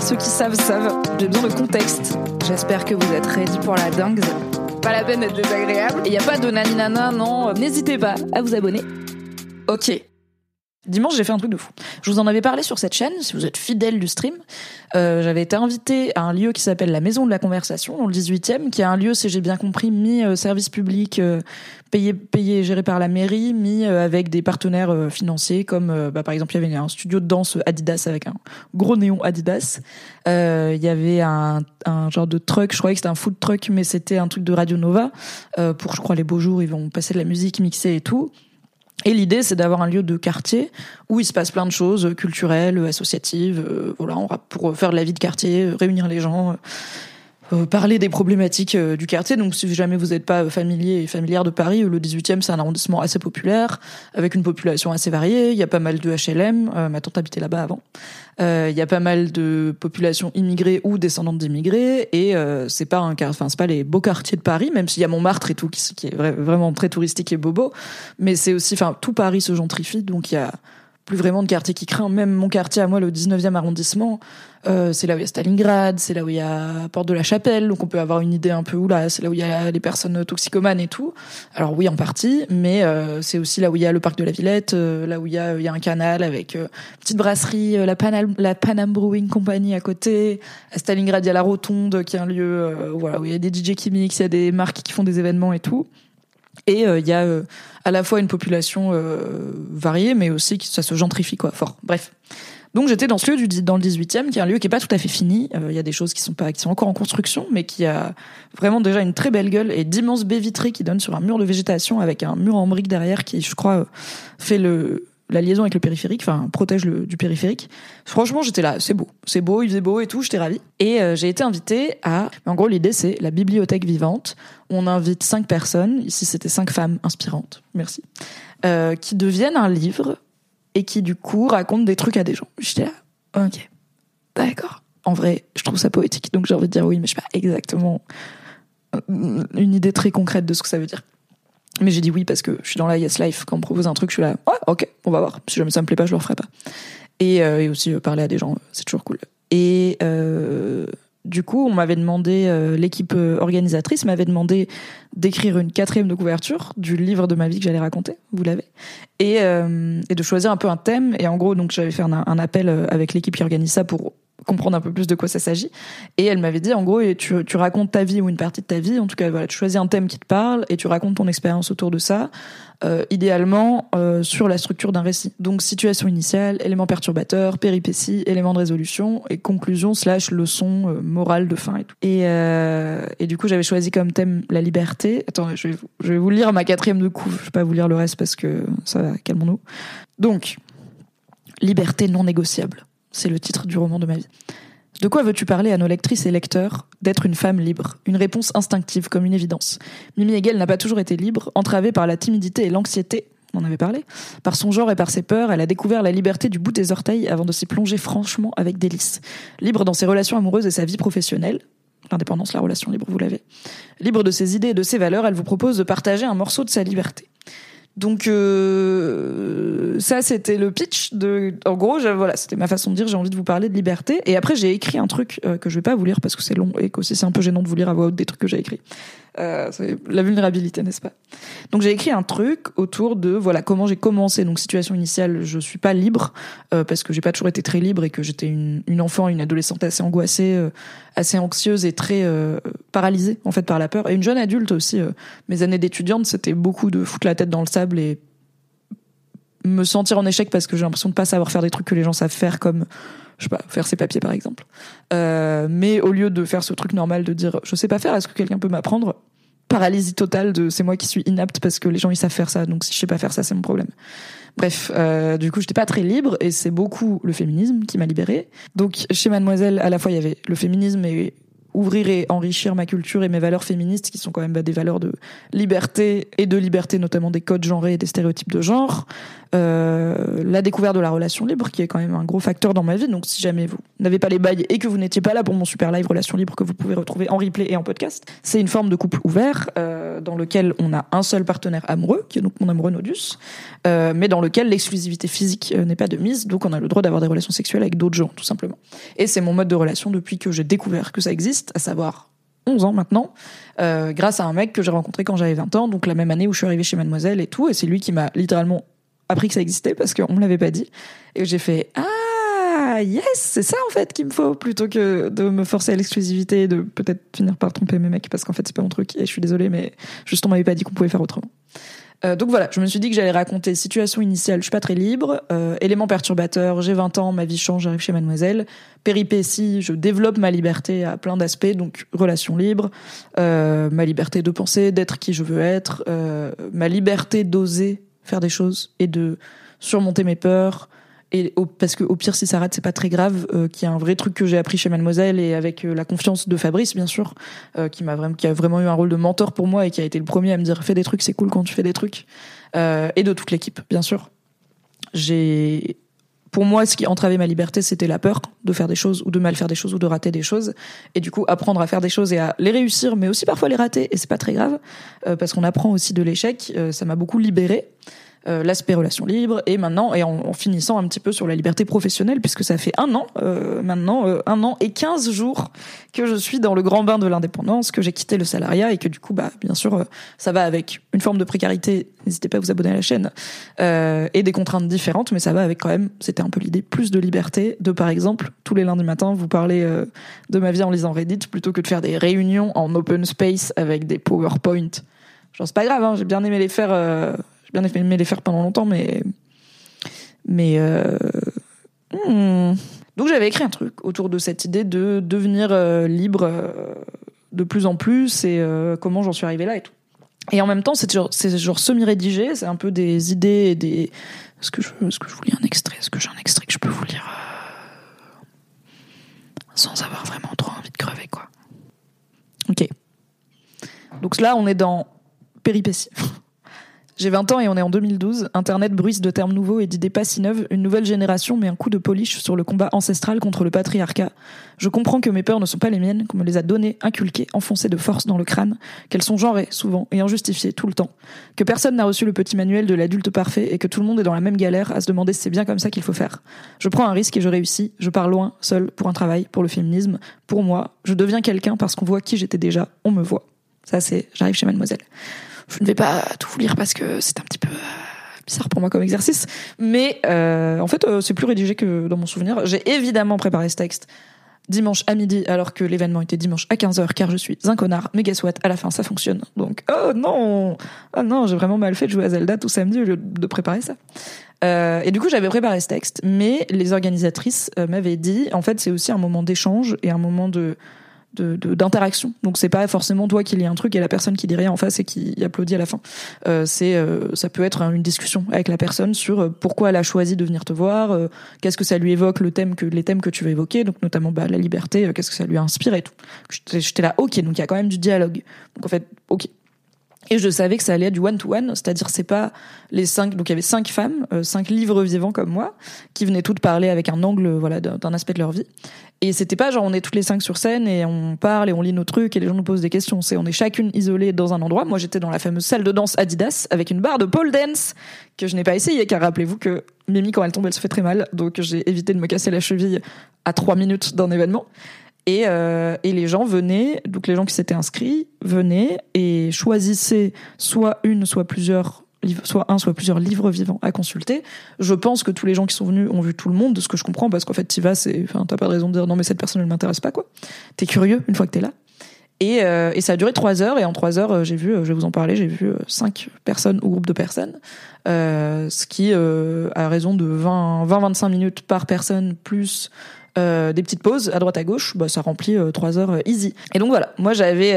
Ceux qui savent savent, j'ai besoin de contexte. J'espère que vous êtes ready pour la dingue. Pas la peine d'être désagréable. Et y a pas de naninana, non. N'hésitez pas à vous abonner. Ok. Dimanche, j'ai fait un truc de fou. Je vous en avais parlé sur cette chaîne, si vous êtes fidèle du stream. Euh, J'avais été invité à un lieu qui s'appelle la Maison de la Conversation, dans le 18e, qui est un lieu, si j'ai bien compris, mis euh, service public, euh, payé, payé, géré par la mairie, mis euh, avec des partenaires euh, financiers, comme euh, bah, par exemple, il y avait un studio de danse Adidas avec un gros néon Adidas. Il y avait un, un genre de truck, je croyais que c'était un food truck, mais c'était un truc de Radio Nova. Pour, je crois, les beaux jours, ils vont passer de la musique mixée et tout. Et l'idée, c'est d'avoir un lieu de quartier où il se passe plein de choses culturelles, associatives, euh, voilà, pour faire de la vie de quartier, réunir les gens, euh, parler des problématiques euh, du quartier. Donc, si jamais vous n'êtes pas familier et familière de Paris, euh, le 18e, c'est un arrondissement assez populaire, avec une population assez variée. Il y a pas mal de HLM. Euh, ma tante habitait là-bas avant. Euh, Il y a pas mal de populations immigrées ou descendantes d'immigrés. Et euh, c'est pas un, enfin, c'est pas les beaux quartiers de Paris, même s'il y a Montmartre et tout, qui, est vra- vraiment très touristique et bobo. Mais c'est aussi, enfin, tout Paris se gentrifie, donc il y a plus vraiment de quartier qui craint. Même mon quartier à moi, le 19e arrondissement, euh, c'est là où il y a Stalingrad, c'est là où il y a Porte de la Chapelle, donc on peut avoir une idée un peu où là, c'est là où il y a les personnes toxicomanes et tout. Alors oui, en partie, mais euh, c'est aussi là où il y a le parc de la Villette, euh, là où il y a, y a un canal avec petite brasserie, la, Panam, la Brewing Company à côté. À Stalingrad, il y a la Rotonde, qui est un lieu voilà, où il y a des DJ qui il y a des marques qui font des événements et tout. Et euh, il y a euh, à la fois une population euh, variée, mais aussi que ça se gentrifie quoi, fort. Bref. Donc j'étais dans ce lieu du, dans le 18e, qui est un lieu qui est pas tout à fait fini. Euh, Il y a des choses qui sont pas, qui sont encore en construction, mais qui a vraiment déjà une très belle gueule et d'immenses baies vitrées qui donnent sur un mur de végétation avec un mur en briques derrière qui, je crois, euh, fait le la liaison avec le périphérique, enfin protège le du périphérique. Franchement, j'étais là, c'est beau, c'est beau, il faisait beau et tout, j'étais ravie. Et euh, j'ai été invitée à, en gros l'idée c'est la bibliothèque vivante. On invite cinq personnes, ici c'était cinq femmes inspirantes, merci, euh, qui deviennent un livre et qui du coup racontent des trucs à des gens. J'étais là, ok, d'accord. En vrai, je trouve ça poétique, donc j'ai envie de dire oui, mais je sais pas exactement une idée très concrète de ce que ça veut dire. Mais j'ai dit oui parce que je suis dans la Yes Life. Quand on propose un truc, je suis là, ouais, ok, on va voir. Si jamais ça me plaît pas, je le referai pas. Et, euh, aussi euh, parler à des gens, c'est toujours cool. Et euh, du coup, on m'avait demandé, l'équipe organisatrice m'avait demandé d'écrire une quatrième de couverture du livre de ma vie que j'allais raconter. Vous l'avez. Et, de choisir un peu un thème. Et en gros, donc j'avais fait un, appel avec l'équipe qui organise ça pour comprendre un peu plus de quoi ça s'agit. Et elle m'avait dit, en gros, et tu, tu racontes ta vie ou une partie de ta vie. En tout cas, voilà, tu choisis un thème qui te parle et tu racontes ton expérience autour de ça. Euh, idéalement euh, sur la structure d'un récit. Donc situation initiale, éléments perturbateurs, péripéties, éléments de résolution et conclusion slash leçon euh, morale de fin et tout. Et, euh, et du coup j'avais choisi comme thème la liberté. Attends, je vais, vous- je vais vous lire ma quatrième de coup. Je vais pas vous lire le reste parce que ça va, calmons-nous. Donc liberté non négociable, c'est le titre du roman de ma vie. De quoi veux-tu parler à nos lectrices et lecteurs D'être une femme libre? Une réponse instinctive, comme une évidence. Mimi Hegel n'a pas toujours été libre, entravée par la timidité et l'anxiété, on en avait parlé. Par son genre et par ses peurs, elle a découvert la liberté du bout des orteils avant de s'y plonger franchement avec délice. Libre dans ses relations amoureuses et sa vie professionnelle. L'indépendance, la relation libre, vous l'avez. Libre de ses idées et de ses valeurs, elle vous propose de partager un morceau de sa liberté. Donc euh, ça c'était le pitch de en gros voilà c'était ma façon de dire j'ai envie de vous parler de liberté. Et après j'ai écrit un truc euh, que je vais pas vous lire parce que c'est long et qu'aussi c'est un peu gênant de vous lire à voix haute des trucs que j'ai écrits Euh, la vulnérabilité, n'est-ce pas? Donc j'ai écrit un truc autour de voilà comment j'ai commencé. Donc situation initiale, je suis pas libre euh, parce que j'ai pas toujours été très libre et que j'étais une, une enfant, une adolescente assez angoissée, euh, assez anxieuse et très euh, paralysée en fait par la peur. Et une jeune adulte aussi. euh, mes années d'étudiante, c'était beaucoup de foutre la tête dans le sable et me sentir en échec parce que j'ai l'impression de pas savoir faire des trucs que les gens savent faire comme je sais pas faire ses papiers par exemple. Euh, mais au lieu de faire ce truc normal de dire je sais pas faire est-ce que quelqu'un peut m'apprendre? Paralysie totale de c'est moi qui suis inapte parce que les gens ils savent faire ça donc si je sais pas faire ça c'est mon problème. Bref euh, du coup j'étais pas très libre et c'est beaucoup le féminisme qui m'a libérée. Donc chez Mademoiselle à la fois il y avait le féminisme et ouvrir et enrichir ma culture et mes valeurs féministes qui sont quand même bah, des valeurs de liberté et de liberté notamment des codes genrés et des stéréotypes de genre. Euh, la découverte de la relation libre qui est quand même un gros facteur dans ma vie. Donc si jamais vous n'avez pas les bails et que vous n'étiez pas là pour mon super live relation libre que vous pouvez retrouver en replay et en podcast c'est une forme de couple ouvert euh, dans lequel on a un seul partenaire amoureux qui est donc mon amoureux Nodus euh, mais dans lequel l'exclusivité physique n'est pas de mise. Donc on a le droit d'avoir des relations sexuelles avec d'autres gens tout simplement. Et c'est mon mode de relation depuis que j'ai découvert que ça existe à savoir 11 ans maintenant, euh, grâce à un mec que j'ai rencontré quand j'avais 20 ans, donc la même année où je suis arrivée chez Mademoiselle et tout, et c'est lui qui m'a littéralement appris que ça existait parce qu'on me l'avait pas dit, et j'ai fait ah yes, c'est ça en fait qu'il me faut plutôt que de me forcer à l'exclusivité et de peut-être finir par tromper mes mecs parce qu'en fait c'est pas mon truc et je suis désolée mais juste on m'avait pas dit qu'on pouvait faire autrement. Euh, donc voilà, je me suis dit que j'allais raconter situation initiale, je suis pas très libre, euh, éléments perturbateurs, j'ai 20 ans, ma vie change, j'arrive chez Mademoiselle, péripéties, je développe ma liberté à plein d'aspects, donc relation libre, euh, ma liberté de penser, d'être qui je veux être, euh, ma liberté d'oser faire des choses et de surmonter mes peurs, et au- parce que au pire si ça rate c'est pas très grave euh, qui est un vrai truc que j'ai appris chez Mademoiselle et avec euh, la confiance de Fabrice bien sûr euh, qui m'a vraiment qui a vraiment eu un rôle de mentor pour moi et qui a été le premier à me dire fais des trucs c'est cool quand tu fais des trucs euh, et de toute l'équipe bien sûr j'ai pour moi, ce qui entravait ma liberté, c'était la peur de faire des choses ou de mal faire des choses ou de rater des choses. Et du coup, apprendre à faire des choses et à les réussir, mais aussi parfois les rater. Et c'est pas très grave, euh, parce qu'on apprend aussi de l'échec. Ça m'a beaucoup libéré. Euh, l'aspect relation libre et maintenant et en, finissant un petit peu sur la liberté professionnelle puisque ça fait un an euh, maintenant euh, un an et 15 jours que je suis dans le grand bain de l'indépendance que j'ai quitté le salariat et que du coup bah bien sûr ça va avec une forme de précarité n'hésitez pas à vous abonner à la chaîne et des contraintes différentes mais ça va avec quand même c'était un peu l'idée plus de liberté de par exemple tous les lundis matins vous parler de ma vie en lisant Reddit plutôt que de faire des réunions en open space avec des PowerPoint. Genre c'est pas grave hein, j'ai bien aimé les faire bien aimé les faire pendant longtemps, mais. Mais. euh, hmm. Donc j'avais écrit un truc autour de cette idée de devenir euh, libre euh, de plus en plus et comment j'en suis arrivée là et tout. Et en même temps, c'est genre, genre semi-rédigé, c'est un peu des idées et des. Est-ce que je, est-ce que je vous lis un extrait? Est-ce que j'ai un extrait que je peux vous lire sans avoir vraiment trop envie de crever, quoi? Ok. Donc là, on est dans péripéties. J'ai 20 ans et on est en 2012. Internet bruisse de termes nouveaux et d'idées pas si neuves. Une nouvelle génération met un coup de polish sur le combat ancestral contre le patriarcat. Je comprends que mes peurs ne sont pas les miennes, qu'on me les a données, inculquées, enfoncées de force dans le crâne, qu'elles sont genrées, souvent, et injustifiées, tout le temps. Que personne n'a reçu le petit manuel de l'adulte parfait et que tout le monde est dans la même galère à se demander si c'est bien comme ça qu'il faut faire. Je prends un risque et je réussis. Je pars loin, seul, pour un travail, pour le féminisme, pour moi. Je deviens quelqu'un parce qu'on voit qui j'étais déjà, on me voit. Ça, c'est, j'arrive chez Mademoiselle. Je ne vais pas tout vous lire parce que c'est un petit peu euh, bizarre pour moi comme exercice, mais euh, en fait euh, c'est plus rédigé que dans mon souvenir. J'ai évidemment préparé ce texte dimanche à midi alors que l'événement était dimanche à 15h car je suis un connard, mais guess à la fin ça fonctionne. Donc oh non, oh non, j'ai vraiment mal fait de jouer à Zelda tout samedi au lieu de préparer ça. Et du coup, j'avais préparé ce texte, mais les organisatrices m'avaient dit, en fait, c'est aussi un moment d'échange et un moment de de- de- d'interaction. Donc c'est pas forcément toi qui lis un truc et la personne qui dit rien en face et qui applaudit à la fin. Euh, c'est euh, ça peut être une discussion avec la personne sur euh, pourquoi elle a choisi de venir te voir, euh, qu'est-ce que ça lui évoque le thème que les thèmes que tu veux évoquer, donc notamment bah, la liberté, euh, qu'est-ce que ça lui inspire et tout. J'étais là OK, donc il y a quand même du dialogue. Donc en fait OK. Et je savais que ça allait être du one to one, c'est-à-dire c'est pas les cinq. Donc il y avait cinq femmes, euh, cinq livres vivants comme moi, qui venaient toutes parler avec un angle, voilà, d'un aspect de leur vie. Et c'était pas genre on est toutes les cinq sur scène et on parle et on lit nos trucs et les gens nous posent des questions. C'est on est chacune isolée dans un endroit. Moi j'étais dans la fameuse salle de danse Adidas avec une barre de pole dance que je n'ai pas essayé car rappelez-vous que Mimi quand elle tombe elle se fait très mal donc j'ai évité de me casser la cheville à trois minutes d'un événement. Et, euh, et les gens venaient, donc les gens qui s'étaient inscrits venaient et choisissaient soit une, soit plusieurs livres, soit un, soit plusieurs livres vivants à consulter. Je pense que tous les gens qui sont venus ont vu tout le monde, de ce que je comprends, parce qu'en fait, tu vas, c'est, enfin, t'as pas de raison de dire non mais cette personne ne m'intéresse pas quoi. T'es curieux une fois que t'es là. Et, euh, et ça a duré trois heures. Et en trois heures, euh, j'ai vu, euh, je vais vous en parler, j'ai vu euh, cinq personnes ou groupes de personnes, euh, ce qui, euh, à raison de 20-25 minutes par personne plus euh, des petites pauses à droite à gauche, bah, ça remplit euh, trois heures euh, easy. Et donc voilà, moi j'avais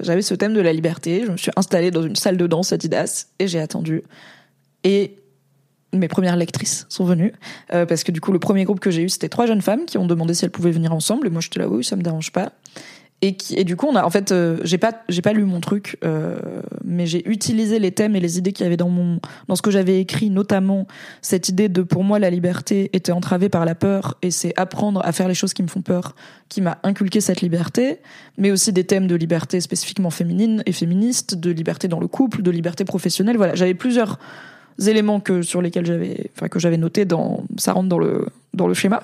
j'avais ce thème de la liberté. Je me suis installée dans une salle de danse Adidas et j'ai attendu. Et mes premières lectrices sont venues parce que du coup le premier groupe que j'ai eu c'était trois jeunes femmes qui ont demandé si elles pouvaient venir ensemble et moi j'étais là oui ça me dérange pas et qui et du coup on a en fait euh, j'ai pas j'ai pas lu mon truc euh, mais j'ai utilisé les thèmes et les idées qu'il y avait dans mon dans ce que j'avais écrit notamment cette idée de pour moi la liberté était entravée par la peur et c'est apprendre à faire les choses qui me font peur qui m'a inculqué cette liberté mais aussi des thèmes de liberté spécifiquement féminine et féministe de liberté dans le couple de liberté professionnelle. Voilà j'avais plusieurs éléments que sur lesquels j'avais enfin que j'avais noté dans ça rentre dans le dans le schéma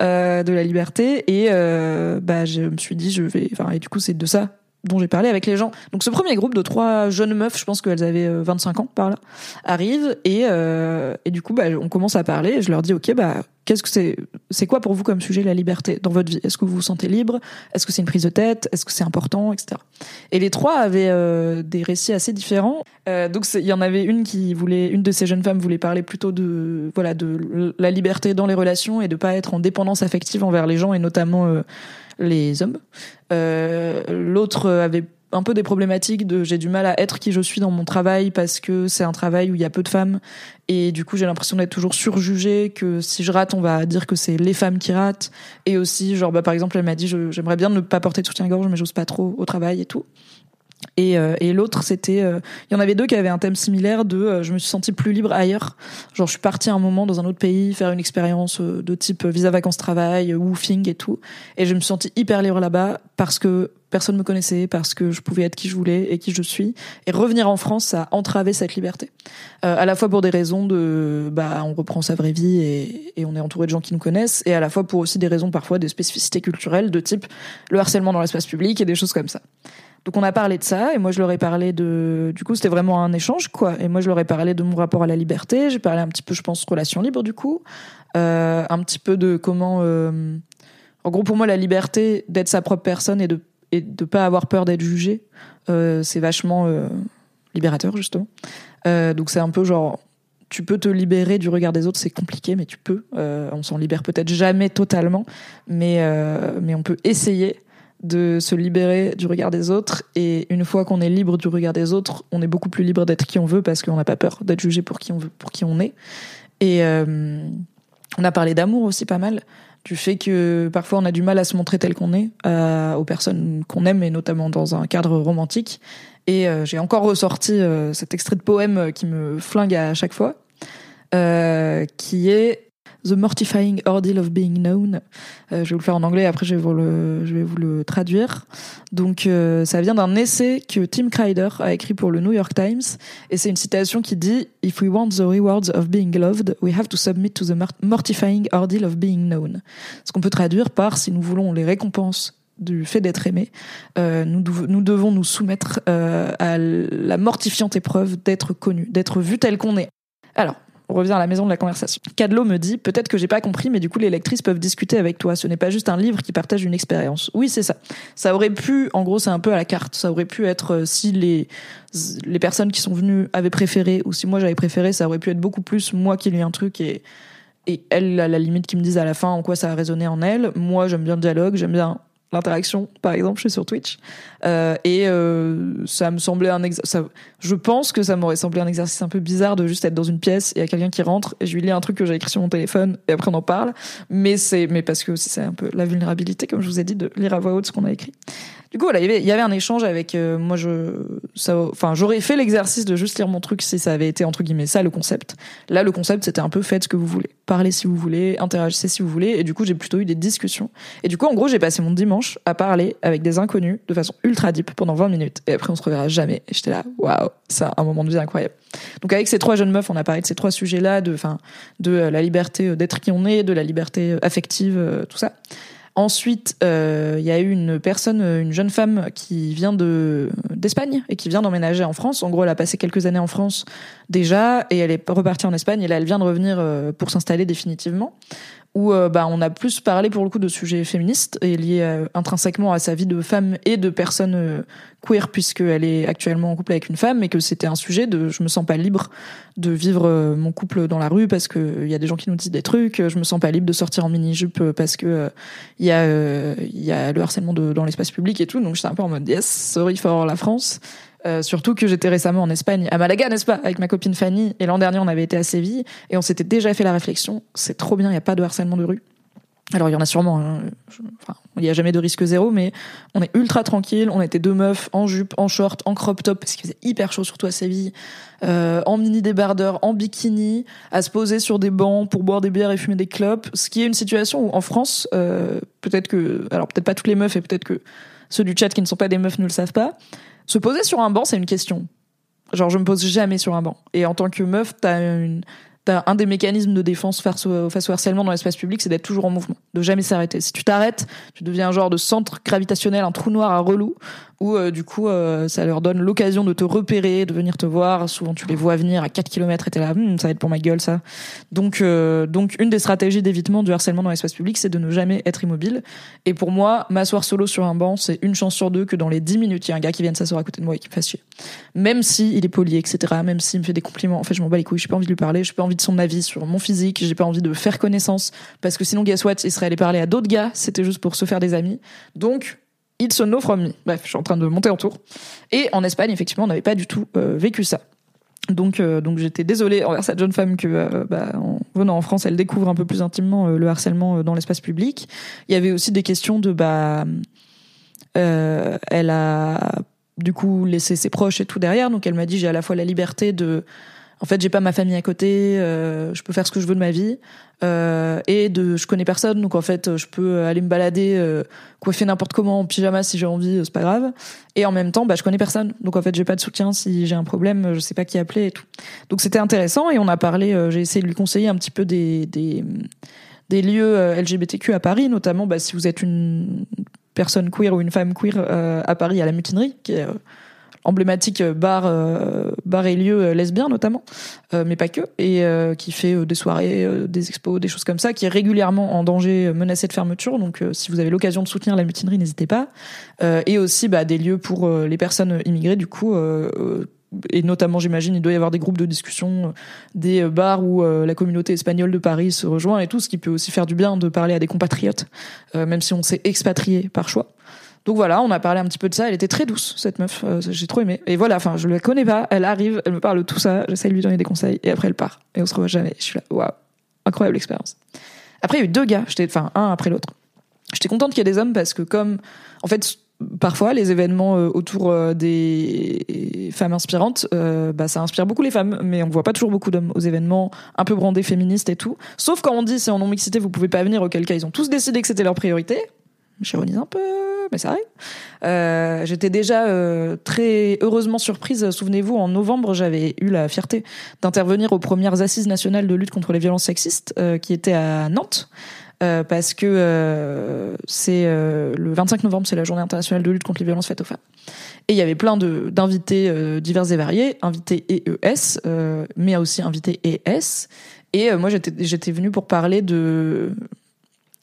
euh, de la liberté. Et euh, bah je me suis dit je vais enfin et du coup c'est de ça dont j'ai parlé avec les gens. Donc ce premier groupe de trois jeunes meufs, je pense qu'elles avaient euh, 25 ans par là, arrive et euh, et du coup bah on commence à parler et je leur dis OK bah qu'est-ce que c'est c'est quoi pour vous comme sujet la liberté dans votre vie? Est-ce que vous vous sentez libre? Est-ce que c'est une prise de tête? Est-ce que c'est important? Etc. Et les trois avaient euh, des récits assez différents. Euh, donc il y en avait une qui voulait une de ces jeunes femmes voulait parler plutôt de voilà de la liberté dans les relations et de pas être en dépendance affective envers les gens et notamment euh, les hommes. Euh, L'autre avait un peu des problématiques de j'ai du mal à être qui je suis dans mon travail parce que c'est un travail où il y a peu de femmes. Et du coup j'ai l'impression d'être toujours surjugée que si je rate on va dire que c'est les femmes qui ratent. Et aussi genre bah par exemple elle m'a dit j'aimerais bien ne pas porter de soutien-gorge mais j'ose pas trop au travail et tout et, euh, et l'autre, c'était, euh, il y en avait deux qui avaient un thème similaire de, euh, je me suis sentie plus libre ailleurs. Genre, je suis partie un moment dans un autre pays faire une expérience euh, de type visa vacances travail, euh, woofing et tout, et je me suis sentie hyper libre là-bas parce que personne me connaissait, parce que je pouvais être qui je voulais et qui je suis. Et revenir en France, ça a entravé cette liberté. Euh, à la fois pour des raisons de, bah, on reprend sa vraie vie et, et on est entouré de gens qui nous connaissent, et à la fois pour aussi des raisons parfois des spécificités culturelles de type le harcèlement dans l'espace public et des choses comme ça. Donc on a parlé de ça et moi je leur ai parlé de du coup c'était vraiment un échange quoi. Et moi je leur ai parlé de mon rapport à la liberté j'ai parlé un petit peu je pense relation libre du coup. Euh, un petit peu de comment euh, en gros pour moi la liberté d'être sa propre personne et de et de pas avoir peur d'être jugé euh, c'est vachement libérateur justement. Donc c'est un peu genre tu peux te libérer du regard des autres, c'est compliqué, mais tu peux. On s'en libère peut-être jamais totalement, mais mais on peut essayer de se libérer du regard des autres. Et une fois qu'on est libre du regard des autres, on est beaucoup plus libre d'être qui on veut parce qu'on n'a pas peur d'être jugé pour qui on veut, pour qui on est. Et euh, on a parlé d'amour aussi pas mal, du fait que parfois on a du mal à se montrer tel qu'on est aux personnes qu'on aime, et notamment dans un cadre romantique. Et euh, j'ai encore ressorti euh, cet extrait de poème qui me flingue à chaque fois, qui est The Mortifying Ordeal of Being Known. Euh, je vais vous le faire en anglais, après je vais vous le, traduire. Donc euh, ça vient d'un essai que Tim Kreider a écrit pour le New York Times, et c'est une citation qui dit If we want the rewards of being loved, we have to submit to the mor- mortifying ordeal of being known. Ce qu'on peut traduire par si nous voulons les récompenses du fait d'être aimé, euh, nous, dev- nous devons nous soumettre à la mortifiante épreuve d'être connu, d'être vu tel qu'on est. Alors, on revient à la maison de la conversation. Cadlo me dit peut-être que j'ai pas compris, mais du coup les lectrices peuvent discuter avec toi. Ce n'est pas juste un livre qui partage une expérience. Oui, c'est ça. Ça aurait pu, en gros, c'est un peu à la carte. Ça aurait pu être euh, si les les personnes qui sont venues avaient préféré ou si moi j'avais préféré, ça aurait pu être beaucoup plus moi qui lis un truc et et elle à la limite qui me dise à la fin en quoi ça a résonné en elle. Moi j'aime bien le dialogue, j'aime bien l'interaction. Par exemple, je suis sur Twitch euh, et euh, ça me semblait un ça, je pense que ça m'aurait semblé un exercice un peu bizarre de juste être dans une pièce et il y a quelqu'un qui rentre et je lui lis un truc que j'ai écrit sur mon téléphone et après on en parle. Mais c'est mais parce que c'est un peu la vulnérabilité comme je vous ai dit de lire à voix haute ce qu'on a écrit. Du coup, il y avait, un échange avec euh, moi. Je, ça, enfin, j'aurais fait l'exercice de juste lire mon truc si ça avait été entre guillemets ça le concept. Là, le concept c'était un peu faites ce que vous voulez, parlez si vous voulez, interagissez si vous voulez. Et du coup, j'ai plutôt eu des discussions. Et du coup, en gros, j'ai passé mon dimanche à parler avec des inconnus de façon ultra deep pendant 20 minutes. Et après, on se reverra jamais. Et j'étais là, waouh, c'est un moment de vie incroyable. Donc avec ces trois jeunes meufs, on a parlé de ces trois sujets-là, de, enfin, de euh, la liberté euh, d'être qui on est, de la liberté affective, tout ça. Ensuite, il y a eu une personne, une jeune femme qui vient de d'Espagne et qui vient d'emménager en France. En gros, elle a passé quelques années en France déjà et elle est repartie en Espagne et là, elle vient de revenir pour s'installer définitivement où euh, bah, on a plus parlé pour le coup de sujets féministes et liés euh, intrinsèquement à sa vie de femme et de personne euh, queer puisqu'elle est actuellement en couple avec une femme et que c'était un sujet de je me sens pas libre de vivre mon couple dans la rue parce que il y a des gens qui nous disent des trucs, je me sens pas libre de sortir en mini jupe parce que il y a y a le harcèlement de, dans l'espace public et tout. Donc j'étais un peu en mode yes sorry for la France euh, surtout que j'étais récemment en Espagne, à Malaga, n'est-ce pas, avec ma copine Fanny. Et l'an dernier, on avait été à Séville et on s'était déjà fait la réflexion. C'est trop bien, il n'y a pas de harcèlement de rue. Alors il y en a sûrement, hein. enfin, il n'y a jamais de risque zéro, mais on est ultra tranquille. On était deux meufs en jupe, en short, en crop top parce qu'il faisait hyper chaud, surtout à Séville, euh, en mini débardeur, en bikini, à se poser sur des bancs pour boire des bières et fumer des clopes. Ce qui est une situation où en France, euh, peut-être que, alors peut-être pas toutes les meufs et peut-être que ceux du chat qui ne sont pas des meufs ne le savent pas, se poser sur un banc, c'est une question. Genre, je me pose jamais sur un banc. Et en tant que meuf, t'as un des mécanismes de défense face au, face au harcèlement dans l'espace public, c'est d'être toujours en mouvement, de jamais s'arrêter. Si tu t'arrêtes, tu deviens un genre de centre gravitationnel, un trou noir à relou, où euh, du coup euh, ça leur donne l'occasion de te repérer, de venir te voir. Souvent tu les vois venir à 4 km et t'es là, hm, ça va être pour ma gueule ça. Donc euh, donc une des stratégies d'évitement du harcèlement dans l'espace public, c'est de ne jamais être immobile. Et pour moi, m'asseoir solo sur un banc, c'est une chance sur deux que dans les 10 minutes, il y a un gars qui vienne s'asseoir à côté de moi et qui me fasse chier. Même si il est poli, etc. Même s'il me fait des compliments, en fait je m'en bats les couilles, j'ai pas envie de lui parler, j'ai pas envie de son avis sur mon physique, j'ai pas envie de faire connaissance parce que sinon guess il serait allé parler à d'autres gars, c'était juste pour se faire des amis. Donc It's a no from me. Bref, je suis en train de monter en tour. Et en Espagne, effectivement, on n'avait pas du tout euh, vécu ça. Donc, euh, donc j'étais désolée envers cette jeune femme que, euh, bah, en venant en France, elle découvre un peu plus intimement le harcèlement dans l'espace public. Il y avait aussi des questions de, bah, elle a du coup laissé ses proches et tout derrière. Donc, elle m'a dit j'ai à la fois la liberté de en fait j'ai pas ma famille à côté euh, je peux faire ce que je veux de ma vie euh, et de je connais personne donc en fait je peux aller me balader euh, coiffer n'importe comment en pyjama si j'ai envie c'est pas grave. Et en même temps bah je connais personne. Donc en fait j'ai pas de soutien si j'ai un problème je sais pas qui appeler et tout. Donc c'était intéressant et on a parlé euh, j'ai essayé de lui conseiller un petit peu des des, des lieux euh, LGBTQ à Paris notamment bah, si vous êtes une personne queer ou une femme queer euh, à Paris à la mutinerie qui est emblématique euh, bar euh, bar et lieu euh, lesbien notamment mais pas que et qui fait des soirées des expos des choses comme ça qui est régulièrement en danger menacé de fermeture. Donc si vous avez l'occasion de soutenir la mutinerie n'hésitez pas. Et aussi bah, des lieux pour les personnes immigrées du coup et notamment j'imagine il doit y avoir des groupes de discussion des bars où la communauté espagnole de Paris se rejoint et tout ce qui peut aussi faire du bien de parler à des compatriotes même si on s'est expatrié par choix donc voilà, on a parlé un petit peu de ça. Elle était très douce, cette meuf. Euh, j'ai trop aimé. Et voilà, enfin, je la connais pas. Elle arrive, elle me parle de tout ça. J'essaie de lui donner des conseils. Et après, elle part. Et on se revoit jamais. Je suis là, waouh, incroyable expérience. Après, il y a eu deux gars. J'étais, enfin, un après l'autre. J'étais contente qu'il y ait des hommes parce que comme, en fait, parfois les événements euh, autour euh, des femmes inspirantes, bah ça inspire beaucoup les femmes, mais on voit pas toujours beaucoup d'hommes aux événements un peu brandés féministes et tout. Sauf quand on dit c'est en non mixité, vous pouvez pas venir, auquel cas ils ont tous décidé que c'était leur priorité. J'ironise un peu, mais ça arrive. Euh, J'étais déjà euh, très heureusement surprise. Souvenez-vous, en novembre, j'avais eu la fierté d'intervenir aux premières assises nationales de lutte contre les violences sexistes, euh, qui étaient à Nantes. Parce que c'est le 25 novembre, c'est la journée internationale de lutte contre les violences faites aux femmes. Et il y avait plein d'invités divers et variés, invités EES, mais aussi invités ES. Et moi, j'étais venue pour parler de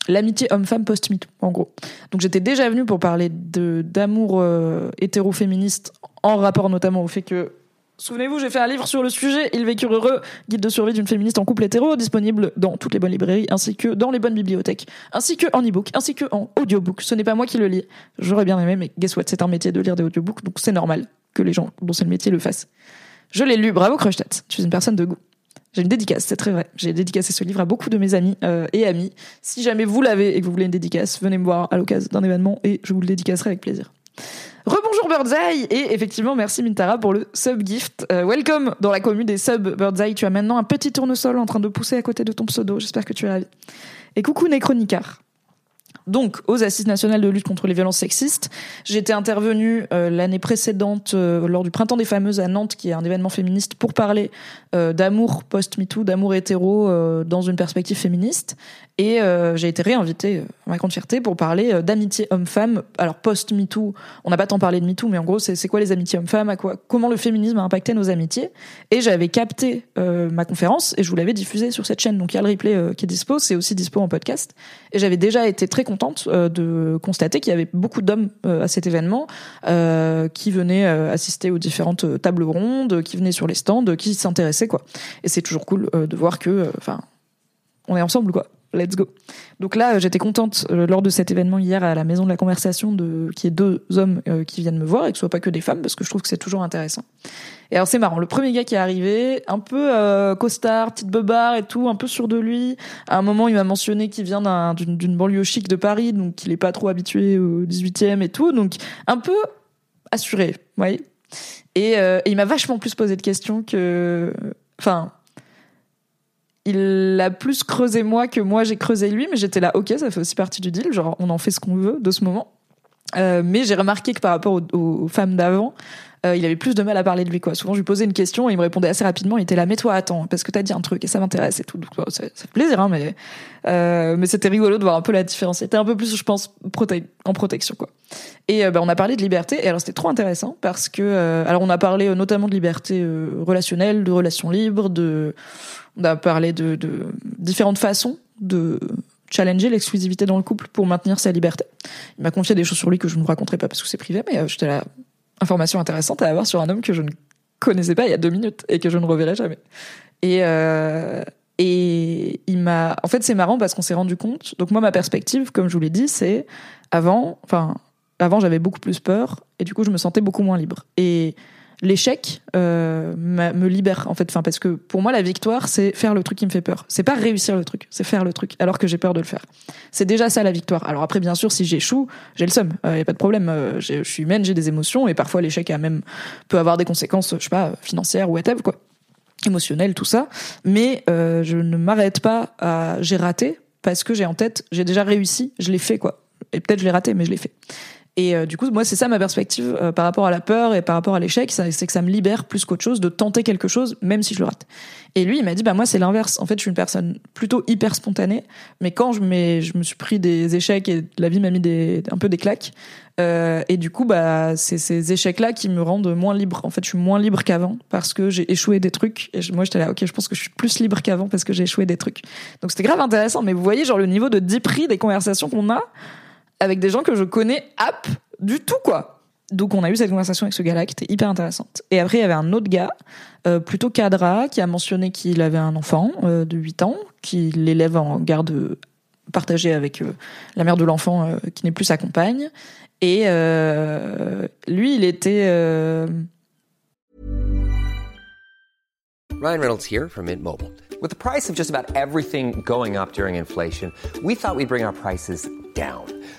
l'amitié homme-femme post-MeToo, en gros. Donc j'étais déjà venue pour parler d'amour euh, hétéro-féministe en rapport notamment au fait que Souvenez-vous, j'ai fait un livre sur le sujet, Ils vécurent heureux, guide de survie d'une féministe en couple hétéro, disponible dans toutes les bonnes librairies, ainsi que dans les bonnes bibliothèques, ainsi que en e-book, ainsi que en audiobook. Ce n'est pas moi qui le lis. J'aurais bien aimé, mais guess what, c'est un métier de lire des audiobooks, donc c'est normal que les gens dont c'est le métier le fassent. Je l'ai lu, bravo Krustat, tu es une personne de goût. J'ai une dédicace, c'est très vrai. J'ai dédicacé ce livre à beaucoup de mes amis euh, et amis. Si jamais vous l'avez et que vous voulez une dédicace, venez me voir à l'occasion d'un événement et je vous le dédicacerai avec plaisir. Rebonjour Birdseye et effectivement merci Mintara pour le sub gift. Euh, welcome dans la commune des sub Birdseye. Tu as maintenant un petit tournesol en train de pousser à côté de ton pseudo. J'espère que tu es ravi. Et coucou Necronicar. Donc aux Assises nationales de lutte contre les violences sexistes. J'étais intervenue euh, l'année précédente euh, lors du Printemps des fameuses à Nantes, qui est un événement féministe, pour parler euh, d'amour post-MeToo, d'amour hétéro dans une perspective féministe. Et j'ai été réinvitée, à ma grande fierté, pour parler d'amitié homme-femme. Alors post-MeToo, on n'a pas tant parlé de MeToo, mais en gros, c'est quoi les amitiés hommes-femmes, à quoi, comment le féminisme a impacté nos amitiés? Et j'avais capté ma conférence et je vous l'avais diffusée sur cette chaîne. Donc il y a le replay qui est dispo, c'est aussi dispo en podcast. Et j'avais déjà été très contente euh, de constater qu'il y avait beaucoup d'hommes euh, à cet événement euh, qui venaient assister aux différentes tables rondes, qui venaient sur les stands, qui s'intéressaient quoi. Et c'est toujours cool de voir que, enfin, on est ensemble quoi. Let's go. Donc là, j'étais contente lors de cet événement hier à la maison de la conversation de qu'il y ait deux hommes qui viennent me voir et que ce soit pas que des femmes parce que je trouve que c'est toujours intéressant. Et alors c'est marrant, le premier gars qui est arrivé, un peu euh, costard, petite beubare et tout, un peu sûr de lui. À un moment, il m'a mentionné qu'il vient d'une banlieue chic de Paris, donc qu'il est pas trop habitué au 18e et tout, donc un peu assuré, vous voyez. Et, euh, et il m'a vachement plus posé de questions que, enfin, il a plus creusé moi que moi j'ai creusé lui, mais j'étais là, ok, ça fait aussi partie du deal, genre on en fait ce qu'on veut de ce moment. Euh, mais j'ai remarqué que par rapport aux, aux femmes d'avant, euh, il avait plus de mal à parler de lui quoi. Souvent je lui posais une question et il me répondait assez rapidement. Il était là, mais toi attends, parce que t'as dit un truc et ça m'intéresse et tout. Donc ça, fait plaisir, hein, mais euh, mais c'était rigolo de voir un peu la différence. C'était un peu plus, je pense, en protection quoi. Et euh, bah, on a parlé de liberté et alors c'était trop intéressant parce que euh, alors on a parlé notamment de liberté relationnelle, de relations libres, de on a parlé de, de différentes façons de challenger l'exclusivité dans le couple pour maintenir sa liberté. Il m'a confié des choses sur lui que je ne vous raconterai pas parce que c'est privé, mais j'étais là, information intéressante à avoir sur un homme que je ne connaissais pas il y a deux minutes et que je ne reverrai jamais. Et, euh, et il m'a. En fait, c'est marrant parce qu'on s'est rendu compte. Donc, moi, ma perspective, comme je vous l'ai dit, c'est avant, enfin, avant, j'avais beaucoup plus peur et du coup, je me sentais beaucoup moins libre. Et l'échec euh, me libère en fait. Enfin parce que pour moi la victoire c'est faire le truc qui me fait peur. C'est pas réussir le truc c'est faire le truc alors que j'ai peur de le faire. C'est déjà ça la victoire. Alors après bien sûr si j'échoue j'ai le seum il euh, y a pas de problème. Euh, je suis humaine j'ai des émotions et parfois l'échec a même peut avoir des conséquences je sais pas financières ou whatever quoi. Émotionnelles tout ça. Mais euh, je ne m'arrête pas à j'ai raté parce que j'ai en tête j'ai déjà réussi je l'ai fait quoi. Et peut-être je l'ai raté mais je l'ai fait et euh, du coup, moi, c'est ça ma perspective euh, par rapport à la peur et par rapport à l'échec, c'est que ça me libère plus qu'autre chose de tenter quelque chose, même si je le rate. Et lui, il m'a dit, bah moi, c'est l'inverse. En fait, je suis une personne plutôt hyper spontanée, mais quand je, je me suis pris des échecs et la vie m'a mis des, un peu des claques, euh, et du coup, bah, c'est ces échecs-là qui me rendent moins libre. En fait, je suis moins libre qu'avant parce que j'ai échoué des trucs. Et moi, j'étais là, ok, je pense que je suis plus libre qu'avant parce que j'ai échoué des trucs. Donc, c'était grave intéressant. Mais vous voyez, genre, le niveau de prix des conversations qu'on a, avec des gens que je connais app du tout, quoi. Donc on a eu cette conversation avec ce gars-là qui était hyper intéressante. Et après il y avait un autre gars, euh, plutôt cadra, qui a mentionné qu'il avait un enfant euh, de 8 ans, qu'il l'élève en garde partagée avec euh, la mère de l'enfant euh, qui n'est plus sa compagne. Et euh, lui, il était... Ryan Reynolds here from Mint Mobile. With the price of just about everything going up during inflation, we thought we'd bring our prices down.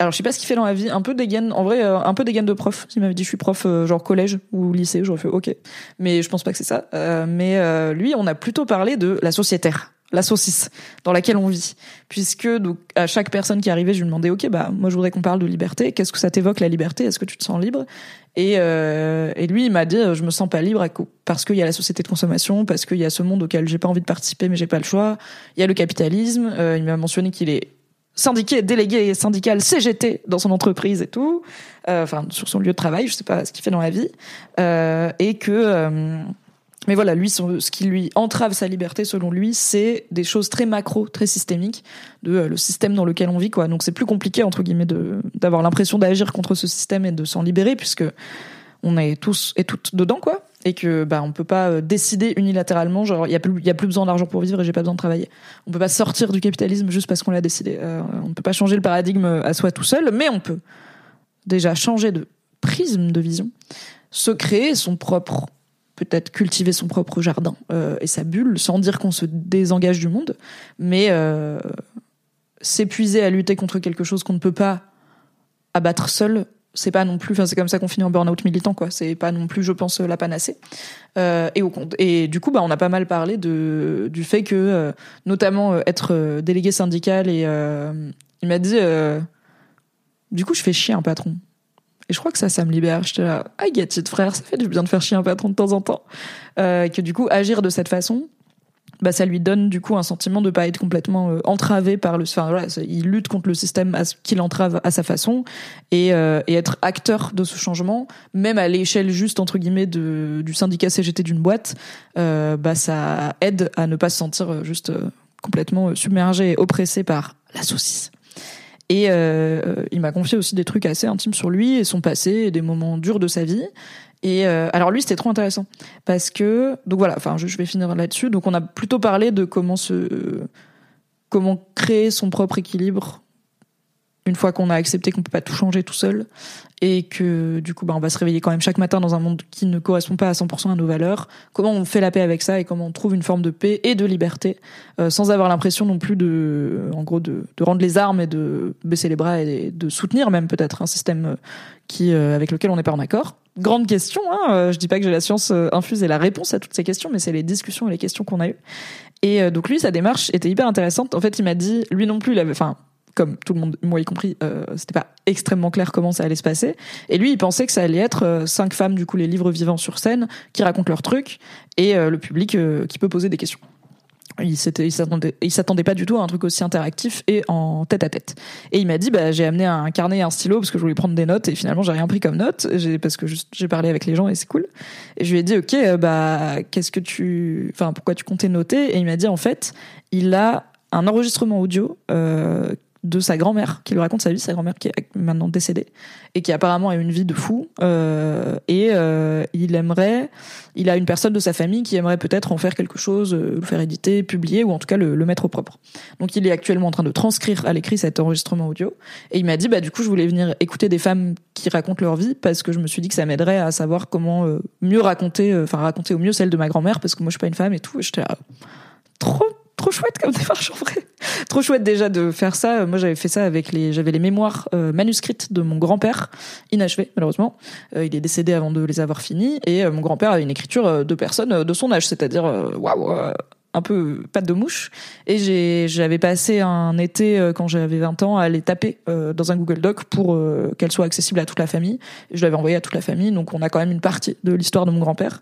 alors je sais pas ce qu'il fait dans la vie, un peu dégaine, en vrai, euh, un peu dégaine de prof. S'il m'avait dit je suis prof, euh, genre collège ou lycée, j'aurais fait ok. Mais je pense pas que c'est ça. Euh, mais lui, on a plutôt parlé de la sociétaire, la saucisse dans laquelle on vit, puisque donc à chaque personne qui arrivait, je lui demandais ok, bah moi je voudrais qu'on parle de liberté. Qu'est-ce que ça t'évoque la liberté? Est-ce que tu te sens libre? Et, et lui, il m'a dit je me sens pas libre parce qu'il y a la société de consommation, parce qu'il y a ce monde auquel j'ai pas envie de participer, mais j'ai pas le choix. Il y a le capitalisme. il m'a mentionné qu'il est syndiqué, délégué syndical CGT dans son entreprise et tout, euh, enfin sur son lieu de travail, je sais pas ce qu'il fait dans la vie, euh, et que, euh, mais voilà, lui, ce qui lui entrave sa liberté, selon lui, c'est des choses très macro, très systémiques de le système dans lequel on vit, quoi. Donc c'est plus compliqué entre guillemets de d'avoir l'impression d'agir contre ce système et de s'en libérer, puisque on est tous et toutes dedans, quoi et que bah on peut pas euh, décider unilatéralement genre il y a plus il y a plus besoin d'argent pour vivre et j'ai pas besoin de travailler. On peut pas sortir du capitalisme juste parce qu'on l'a décidé. Euh, on ne peut pas changer le paradigme à soi tout seul, mais on peut déjà changer de prisme de vision, se créer son propre peut-être cultiver son propre jardin euh, et sa bulle sans dire qu'on se désengage du monde, mais euh, s'épuiser à lutter contre quelque chose qu'on ne peut pas abattre seul, c'est pas non plus, enfin c'est comme ça qu'on finit en burn-out militant quoi. C'est pas non plus, je pense, la panacée. Euh, et au et du coup, bah on a pas mal parlé de du fait que, euh, notamment être euh, délégué syndical et il m'a dit, du coup, je fais chier un patron. Et je crois que ça, ça me libère. J'étais là, ah, get it, frère, ça fait du bien de faire chier un patron de temps en temps. Euh, que du coup, agir de cette façon, bah, ça lui donne du coup un sentiment de pas être complètement euh, entravé par le. Enfin, voilà, il lutte contre le système qu'il entrave à sa façon et, euh, et, être acteur de ce changement, même à l'échelle juste entre guillemets de, du syndicat CGT d'une boîte, euh, bah ça aide à ne pas se sentir juste complètement submergé et oppressé par la saucisse. Et il m'a confié aussi des trucs assez intimes sur lui et son passé et des moments durs de sa vie. Et euh, alors lui, c'était trop intéressant parce que donc voilà. Enfin, je, vais finir là-dessus. Donc on a plutôt parlé de comment se comment créer son propre équilibre une fois qu'on a accepté qu'on peut pas tout changer tout seul et que du coup bah, on va se réveiller quand même chaque matin dans un monde qui ne correspond pas à 100% à nos valeurs, comment on fait la paix avec ça et comment on trouve une forme de paix et de liberté euh, sans avoir l'impression non plus de en gros de, de, rendre les armes et de baisser les bras et de soutenir même peut-être un système qui euh, avec lequel on n'est pas en accord. Grande question, hein euh, je dis pas que j'ai la science infuse et la réponse à toutes ces questions, mais c'est les discussions et les questions qu'on a eues. Et donc lui, sa démarche était hyper intéressante. En fait, il m'a dit, lui non plus, il avait, enfin, comme tout le monde, moi y compris, euh, c'était pas extrêmement clair comment ça allait se passer. Et lui, il pensait que ça allait être euh, cinq femmes, du coup, les livres vivants sur scène, qui racontent leurs trucs, et euh, le public euh, qui peut poser des questions. Il s'attendait, il s'attendait pas du tout à un truc aussi interactif et en tête à tête. Et il m'a dit, bah, j'ai amené un carnet et un stylo parce que je voulais prendre des notes et finalement j'ai rien pris comme notes parce que j'ai parlé avec les gens et c'est cool. Et je lui ai dit, ok, bah, qu'est-ce que tu, enfin, pourquoi tu comptais noter? Et il m'a dit, en fait, il a un enregistrement audio euh, de sa grand-mère qui lui raconte sa vie, sa grand-mère qui est maintenant décédée et qui apparemment a une vie de fou euh, et euh, il aimerait, il a une personne de sa famille qui aimerait peut-être en faire quelque chose, euh, le faire éditer, publier ou en tout cas le, mettre au propre. Donc il est actuellement en train de transcrire à l'écrit cet enregistrement audio et il m'a dit bah du coup je voulais venir écouter des femmes qui racontent leur vie parce que je me suis dit que ça m'aiderait à savoir comment euh, mieux raconter, euh, enfin raconter au mieux celle de ma grand-mère parce que moi je suis pas une femme et tout. J'étais trop trop chouette comme démarche en vrai. trop chouette déjà de faire ça. Moi, j'avais fait ça avec les, j'avais les mémoires euh, manuscrites de mon grand-père, inachevées malheureusement. Euh, il est décédé avant de les avoir finis, et euh, mon grand-père avait une écriture de personnes de son âge, c'est-à-dire waouh, un peu patte de mouche. Et j'avais passé un été euh, quand j'avais 20 ans à les taper euh, dans un Google Doc pour euh, qu'elles soient accessibles à toute la famille. Et je l'avais envoyé à toute la famille, donc on a quand même une partie de l'histoire de mon grand-père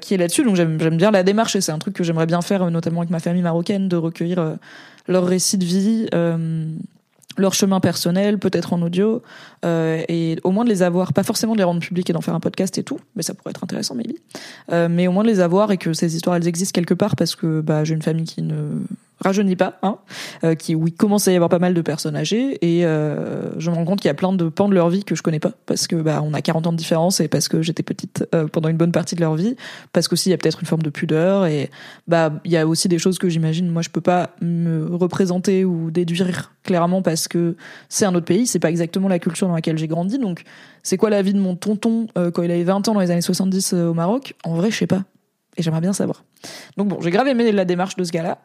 qui est là-dessus. Donc j'aime, bien la démarche et c'est un truc que j'aimerais bien faire, notamment avec ma famille marocaine, de recueillir leurs récits de vie leur chemin personnel, peut-être en audio, euh, et au moins de les avoir, pas forcément de les rendre publics et d'en faire un podcast et tout, mais ça pourrait être intéressant, maybe. Euh, mais au moins de les avoir et que ces histoires elles existent quelque part parce que bah, j'ai une famille qui ne rajeunit pas, hein, euh, qui où il commence à y avoir pas mal de personnes âgées et euh, je me rends compte qu'il y a plein de pans de leur vie que je connais pas parce que bah on a 40 ans de différence et parce que j'étais petite euh, pendant une bonne partie de leur vie, parce qu'aussi il y a peut-être une forme de pudeur et bah il y a aussi des choses que j'imagine moi je peux pas me représenter ou déduire clairement parce que c'est un autre pays, c'est pas exactement la culture dans laquelle j'ai grandi donc c'est quoi la vie de mon tonton quand il avait 20 ans dans les années 70 euh, au Maroc? En vrai, je sais pas. Et j'aimerais bien savoir. Donc bon, j'ai grave aimé la démarche de ce gars-là.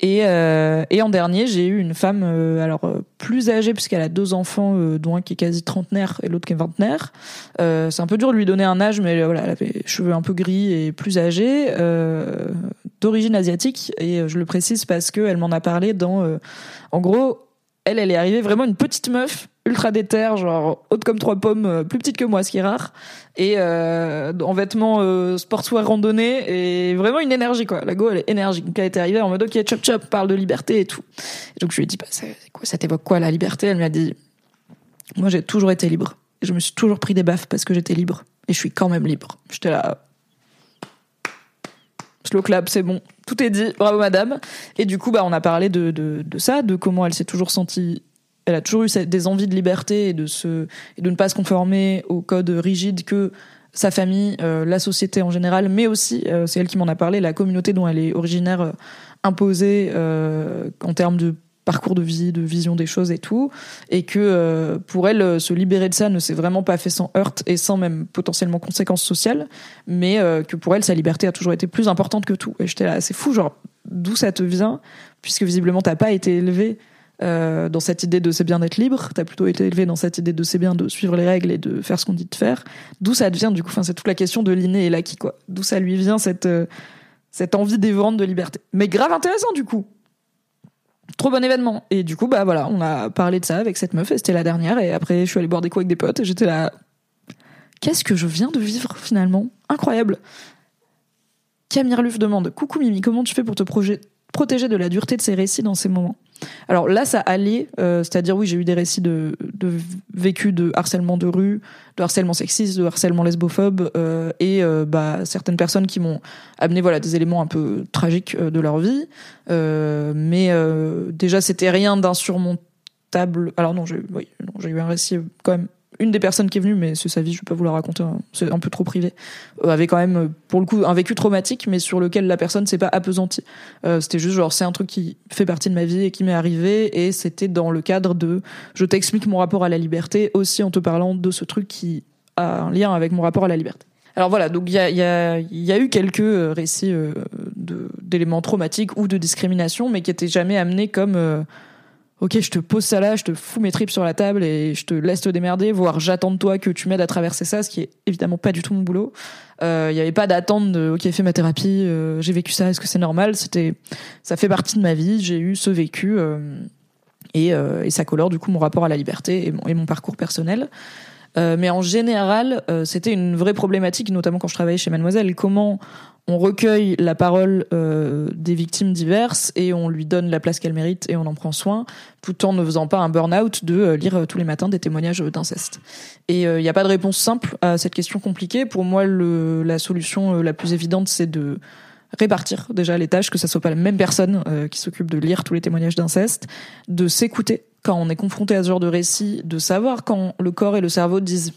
Et, euh, et en dernier, j'ai eu une femme euh, alors euh, plus âgée puisqu'elle a deux enfants, euh, dont un qui est quasi trentenaire et l'autre qui est vingtenaire. c'est un peu dur de lui donner un âge, mais voilà, elle avait les cheveux un peu gris et plus âgée, d'origine asiatique. Et je le précise parce que elle m'en a parlé dans, en gros, elle, elle est arrivée vraiment une petite meuf ultra déter, genre haute comme trois pommes, euh, plus petite que moi, ce qui est rare, et euh, en vêtements euh, sportswear randonnée, et vraiment une énergie quoi. La go, elle est énergique. Donc elle était arrivée en mode ok, chop chop, parle de liberté et tout. Donc je lui ai dit bah quoi, ça t'évoque quoi la liberté? Elle m'a dit moi j'ai toujours été libre. Et je me suis toujours pris des baffes parce que j'étais libre, et je suis quand même libre. J'étais là. Slow clap, c'est bon, tout est dit, bravo madame. Et du coup, bah, on a parlé de ça, de comment elle s'est toujours sentie elle a toujours eu des envies de liberté et de se et de ne pas se conformer aux codes rigides que sa famille, euh, la société en général, mais aussi, euh, c'est elle qui m'en a parlé, la communauté dont elle est originaire euh, imposée en termes de parcours de vie, de vision des choses et tout, et que euh, pour elle, se libérer de ça ne s'est vraiment pas fait sans heurte et sans même potentiellement conséquences sociales, mais que pour elle, sa liberté a toujours été plus importante que tout. Et j'étais là, c'est fou, genre, d'où ça te vient, puisque visiblement t'as pas été élevé euh, dans cette idée de c'est bien d'être libre, t'as plutôt été élevé dans cette idée de c'est bien de suivre les règles et de faire ce qu'on dit de faire. D'où ça devient du coup, enfin c'est toute la question de l'inné et l'acquis quoi. D'où ça lui vient cette euh, cette envie dévorante de liberté. Mais grave intéressant du coup. Trop bon événement. Et du coup bah voilà, on a parlé de ça avec cette meuf et c'était la dernière et après je suis allée boire des coups avec des potes et j'étais là qu'est-ce que je viens de vivre finalement? Incroyable. Camille Luf demande Coucou Mimi, comment tu fais pour te protéger de la dureté de ces récits dans ces moments? Alors là, ça allait, euh, c'est-à-dire oui, j'ai eu des récits de, de vécu de harcèlement de rue, de harcèlement sexiste, de harcèlement lesbophobe, euh, et euh, bah certaines personnes qui m'ont amené voilà des éléments un peu tragiques de leur vie, mais déjà c'était rien d'insurmontable. Alors non, j'ai eu un récit quand même une des personnes qui est venue, mais c'est sa vie, je vais pas vous la raconter, hein, c'est un peu trop privé, euh, avait quand même, euh, pour le coup, un vécu traumatique, mais sur lequel la personne s'est pas appesantie. Euh, c'était juste genre, c'est un truc qui fait partie de ma vie et qui m'est arrivé, et c'était dans le cadre de, je t'explique mon rapport à la liberté, aussi en te parlant de ce truc qui a un lien avec mon rapport à la liberté. Alors voilà, donc il y a eu quelques récits d'éléments traumatiques ou de discrimination, mais qui étaient jamais amenés comme ok, je te pose ça là, je te fous mes tripes sur la table et je te laisse te démerder, voire j'attends de toi que tu m'aides à traverser ça, ce qui est évidemment pas du tout mon boulot. Il euh, n'y avait pas d'attente de ok, fais ma thérapie, euh, j'ai vécu ça, est-ce que c'est normal? C'était, ça fait partie de ma vie, j'ai eu ce vécu euh, et, et, ça colore du coup mon rapport à la liberté et mon, et mon parcours personnel. mais en général, c'était une vraie problématique, notamment quand je travaillais chez Mademoiselle. Comment on recueille la parole euh, des victimes diverses et on lui donne la place qu'elle mérite et on en prend soin, tout en ne faisant pas un burn-out de euh, lire euh, tous les matins des témoignages d'inceste. Et il n'y a pas de réponse simple à cette question compliquée. Pour moi, le, la solution la plus évidente, c'est de répartir déjà les tâches, que ce soit pas la même personne qui s'occupe de lire tous les témoignages d'inceste, de s'écouter quand on est confronté à ce genre de récit, de savoir quand le corps et le cerveau disent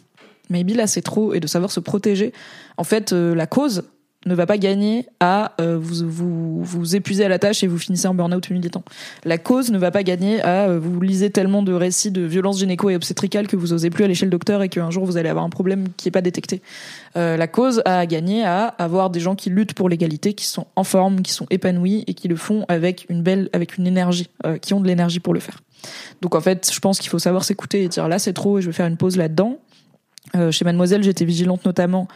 maybe là c'est trop et de savoir se protéger. En fait, la cause ne va pas gagner à euh, vous, vous, vous épuiser à la tâche et vous finissez en burn-out militant. La cause ne va pas gagner à euh, vous lisez tellement de récits de violences gynéco et obstétricales que vous osez plus aller chez le docteur et qu'un jour vous allez avoir un problème qui est pas détecté. Euh, la cause a gagné à avoir des gens qui luttent pour l'égalité, qui sont en forme, qui sont épanouis et qui le font avec une belle, avec une énergie, qui ont de l'énergie pour le faire. Donc en fait, je pense qu'il faut savoir s'écouter et dire là c'est trop et je vais faire une pause là-dedans. chez Mademoiselle, j'étais vigilante notamment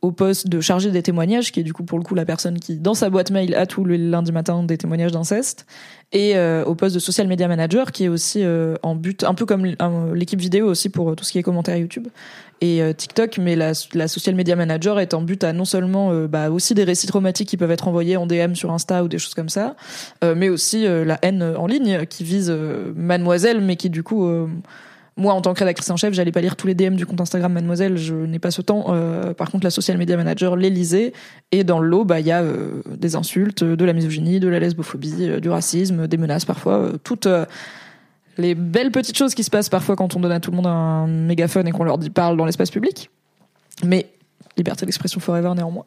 au poste de chargé des témoignages, qui est du coup pour le coup la personne qui, dans sa boîte mail, a tous les lundis matin des témoignages d'inceste, et euh, au poste de social media manager, qui est aussi euh, en but, un peu comme l'équipe vidéo aussi pour tout ce qui est commentaires YouTube et euh, TikTok, mais la, la, social media manager est en but à non seulement bah, aussi des récits traumatiques qui peuvent être envoyés en DM sur Insta ou des choses comme ça, mais aussi la haine en ligne qui vise Mademoiselle, mais qui du coup moi, en tant que rédactrice en chef, j'allais pas lire tous les DM du compte Instagram Mademoiselle, je n'ai pas ce temps. Euh, par contre, la social media manager les lisait. Et dans le lot, bah, il y a euh, des insultes, de la misogynie, de la lesbophobie, euh, du racisme, des menaces parfois, toutes les belles petites choses qui se passent parfois quand on donne à tout le monde un mégaphone et qu'on leur dit parle dans l'espace public. Mais liberté d'expression forever néanmoins.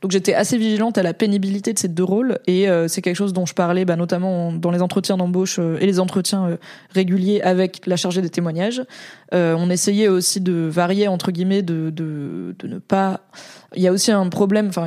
Donc j'étais assez vigilante à la pénibilité de ces deux rôles et euh, c'est quelque chose dont je parlais bah, notamment dans les entretiens d'embauche euh, et les entretiens euh, réguliers avec la chargée des témoignages. on essayait aussi de varier entre guillemets, de, de, de ne pas. Il y a aussi un problème. Enfin,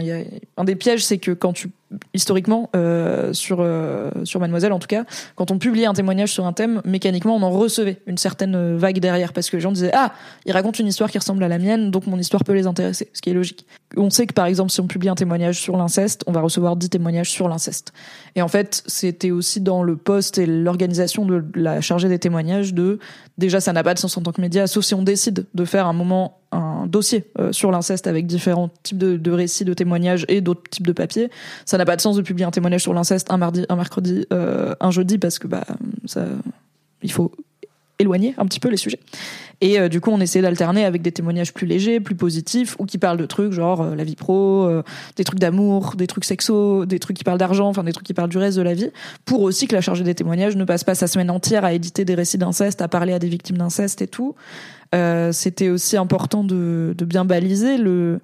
un des pièges, c'est que quand tu historiquement euh, sur euh, sur Mademoiselle en tout cas quand on publiait un témoignage sur un thème mécaniquement on en recevait une certaine vague derrière parce que les gens disaient ah il raconte une histoire qui ressemble à la mienne donc mon histoire peut les intéresser ce qui est logique. On sait que par exemple si on publie un témoignage sur l'inceste on va recevoir 10 témoignages sur l'inceste. Et en fait c'était aussi dans le poste et l'organisation de la chargée des témoignages de déjà ça n'a pas de sens en tant que média sauf si on décide de faire un moment un dossier euh, sur l'inceste avec différents types de, récits, de témoignages et d'autres types de papiers. Ça n'a pas de sens de publier un témoignage sur l'inceste un mardi, un mercredi, euh, un jeudi parce que bah ça, il faut éloigner un petit peu les sujets. Et euh, du coup, on essaie d'alterner avec des témoignages plus légers, plus positifs, ou qui parlent de trucs genre la vie pro, des trucs d'amour, des trucs sexo, des trucs qui parlent d'argent, enfin des trucs qui parlent du reste de la vie, pour aussi que la chargée des témoignages ne passe pas sa semaine entière à éditer des récits d'inceste, à parler à des victimes d'inceste et tout. Euh, c'était aussi important de, de, bien baliser le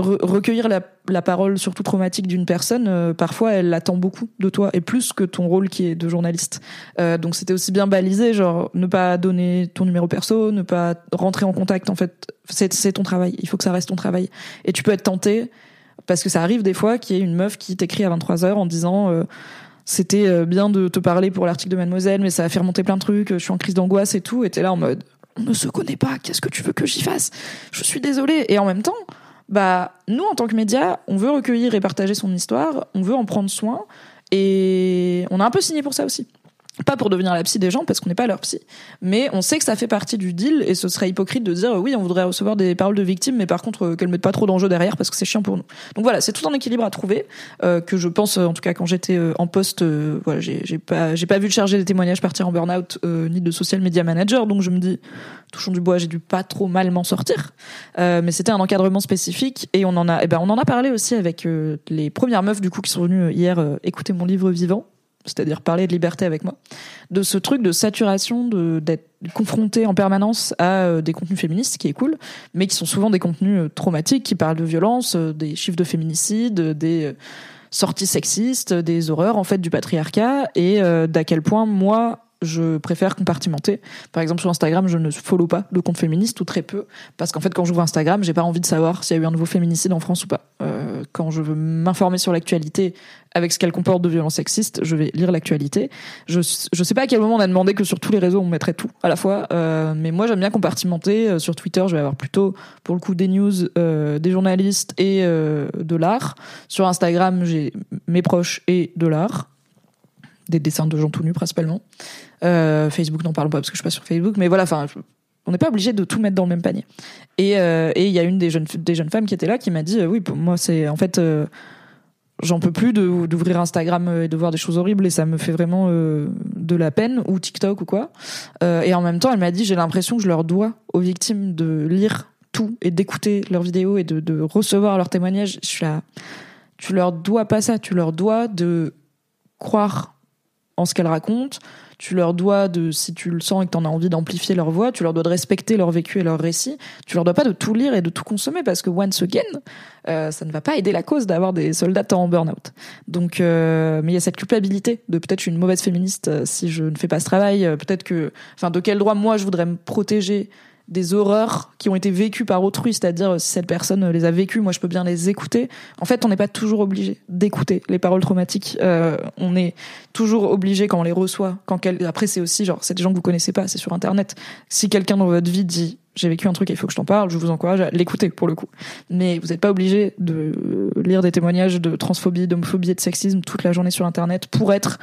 recueillir la, la, parole surtout traumatique d'une personne, euh, parfois elle attend beaucoup de toi et plus que ton rôle qui est de journaliste. Euh, donc c'était aussi bien balisé, genre ne pas donner ton numéro perso, ne pas rentrer en contact. En fait, c'est ton travail. Il faut que ça reste ton travail. Et tu peux être tenté parce que ça arrive des fois qu'il y ait une meuf qui t'écrit à 23 h en disant euh, c'était euh, bien de te parler pour l'article de Mademoiselle, mais ça a fait remonter plein de trucs. Je suis en crise d'angoisse et tout. Et t'es là en mode on ne se connaît pas. Qu'est-ce que tu veux que j'y fasse? Je suis désolée. Et en même temps bah nous en tant que média, on veut recueillir et partager son histoire, on veut en prendre soin et on a un peu signé pour ça aussi pas pour devenir la psy des gens parce qu'on n'est pas leur psy, mais on sait que ça fait partie du deal et ce serait hypocrite de dire oui on voudrait recevoir des paroles de victimes mais par contre euh, qu'elles mettent pas trop d'enjeux derrière parce que c'est chiant pour nous. Donc voilà c'est tout un équilibre à trouver euh, que je pense en tout cas quand j'étais euh, en poste voilà j'ai pas j'ai pas vu le chargé des témoignages partir en burn-out ni de social media manager donc je me dis touchons du bois j'ai dû pas trop mal m'en sortir mais c'était un encadrement spécifique et on en a eh ben on en a parlé aussi avec les premières meufs du coup qui sont venues hier écouter mon livre vivant c'est-à-dire parler de liberté avec moi, de ce truc de saturation, d'être confronté en permanence à euh, des contenus féministes, qui est cool, mais qui sont souvent des contenus euh, traumatiques, qui parlent de violence, euh, des chiffres de féminicide, des sorties sexistes, des horreurs en fait du patriarcat, et d'à quel point moi je préfère compartimenter. Par exemple, sur Instagram, je ne follow pas de compte féministe ou très peu, parce qu'en fait, quand j'ouvre Instagram, j'ai pas envie de savoir s'il y a eu un nouveau féminicide en France ou pas. Euh, quand je veux m'informer sur l'actualité avec ce qu'elle comporte de violence sexiste, je vais lire l'actualité. Je je sais pas à quel moment on a demandé que sur tous les réseaux on mettrait tout à la fois, euh, mais moi j'aime bien compartimenter. Euh, sur Twitter, je vais avoir plutôt pour le coup des news, euh, des journalistes et euh, de l'art. Sur Instagram, j'ai mes proches et de l'art des dessins de gens tout nus principalement. Euh, Facebook, n'en parlons pas parce que je suis pas sur Facebook, mais voilà, enfin, on n'est pas obligé de tout mettre dans le même panier. Et euh, il y a une des jeunes femmes qui était là qui m'a dit, euh, oui, moi c'est en fait j'en peux plus d'ouvrir Instagram et de voir des choses horribles et ça me fait vraiment de la peine ou TikTok ou quoi. et en même temps, elle m'a dit j'ai l'impression que je leur dois aux victimes de lire tout et d'écouter leurs vidéos et de, de, recevoir leurs témoignages. Je suis là, tu leur dois pas ça, tu leur dois de croire ce qu'elles racontent, tu leur dois de, si tu le sens et que tu en as envie d'amplifier leur voix, tu leur dois de respecter leur vécu et leur récit. Tu leur dois pas de tout lire et de tout consommer parce que once again, euh, ça ne va pas aider la cause d'avoir des soldats en burn-out. Donc, euh, mais il y a cette culpabilité de peut-être une mauvaise féministe euh, si je ne fais pas ce travail. peut-être que, enfin, de quel droit moi je voudrais me protéger des horreurs qui ont été vécues par autrui, c'est-à-dire si cette personne les a vécues, moi je peux bien les écouter. En fait, on n'est pas toujours obligé d'écouter les paroles traumatiques. Euh, on est toujours obligé quand on les reçoit. Quand quel... après c'est aussi genre c'est des gens que vous connaissez pas, c'est sur internet. Si quelqu'un dans votre vie dit j'ai vécu un truc, il faut que je t'en parle, je vous encourage à l'écouter pour le coup. Mais vous n'êtes pas obligé de lire des témoignages de transphobie, d'homophobie et de sexisme toute la journée sur internet pour être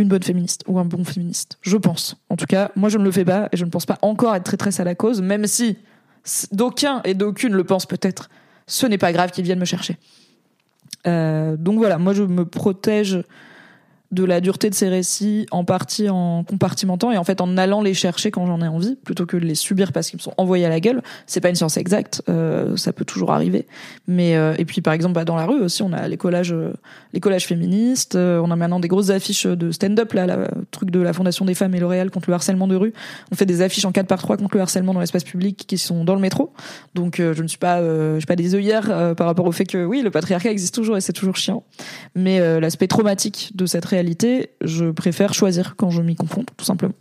une bonne féministe ou un bon féministe. Je pense. En tout cas, moi je ne le fais pas et je ne pense pas encore être très à la cause, même si d'aucuns et d'aucune le pensent peut-être. Ce n'est pas grave qu'ils viennent me chercher. Euh, donc voilà, moi je me protège de la dureté de ces récits en partie en compartimentant et en fait en allant les chercher quand j'en ai envie plutôt que de les subir parce qu'ils me sont envoyés à la gueule. C'est pas une science exacte euh, ça peut toujours arriver. Mais euh, et puis par exemple bah, dans la rue aussi on a les collages euh, les collages féministes euh, on a maintenant des grosses affiches de stand-up là le truc de la fondation des femmes et L'Oréal contre le harcèlement de rue. On fait des affiches en 4 par 3 contre le harcèlement dans l'espace public qui sont dans le métro. Donc je ne suis pas je suis pas des œillères par rapport au fait que oui le patriarcat existe toujours et c'est toujours chiant. Mais l'aspect traumatique de cette réalité je préfère choisir quand je m'y confronte, tout simplement.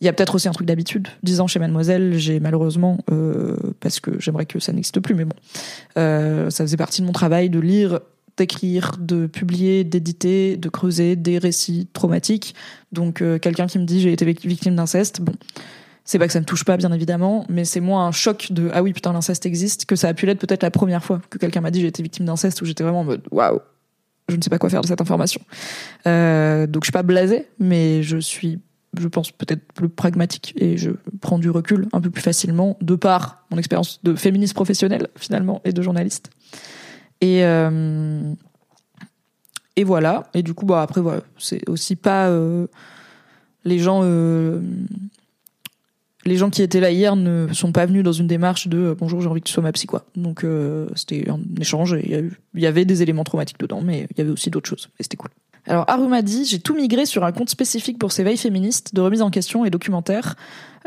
Il y a peut-être aussi un truc d'habitude. Dix ans chez Mademoiselle, j'ai malheureusement, euh, parce que j'aimerais que ça n'existe plus, mais bon, euh, ça faisait partie de mon travail de lire, d'écrire, de publier, d'éditer, de creuser des récits traumatiques. Donc euh, quelqu'un qui me dit j'ai été victime d'inceste, bon, c'est pas que ça me touche pas bien évidemment, mais c'est moins un choc de ah oui putain l'inceste existe que ça a pu l'être peut-être la première fois que quelqu'un m'a dit j'ai été victime d'inceste où j'étais vraiment en mode waouh je ne sais pas quoi faire de cette information. Euh, donc je suis pas blasée, mais je suis, je pense peut-être plus pragmatique et je prends du recul un peu plus facilement de par mon expérience de féministe professionnelle finalement et de journaliste. Et euh, et voilà. Et du coup, bah après voilà, c'est aussi pas euh, les gens les gens qui étaient là hier ne sont pas venus dans une démarche de euh, bonjour j'ai envie que tu sois ma psy quoi donc euh, c'était un échange il y, avait des éléments traumatiques dedans mais il y avait aussi d'autres choses et c'était cool Alors Aruma dit j'ai tout migré sur un compte spécifique pour ses veilles féministes, de remise en question et documentaires,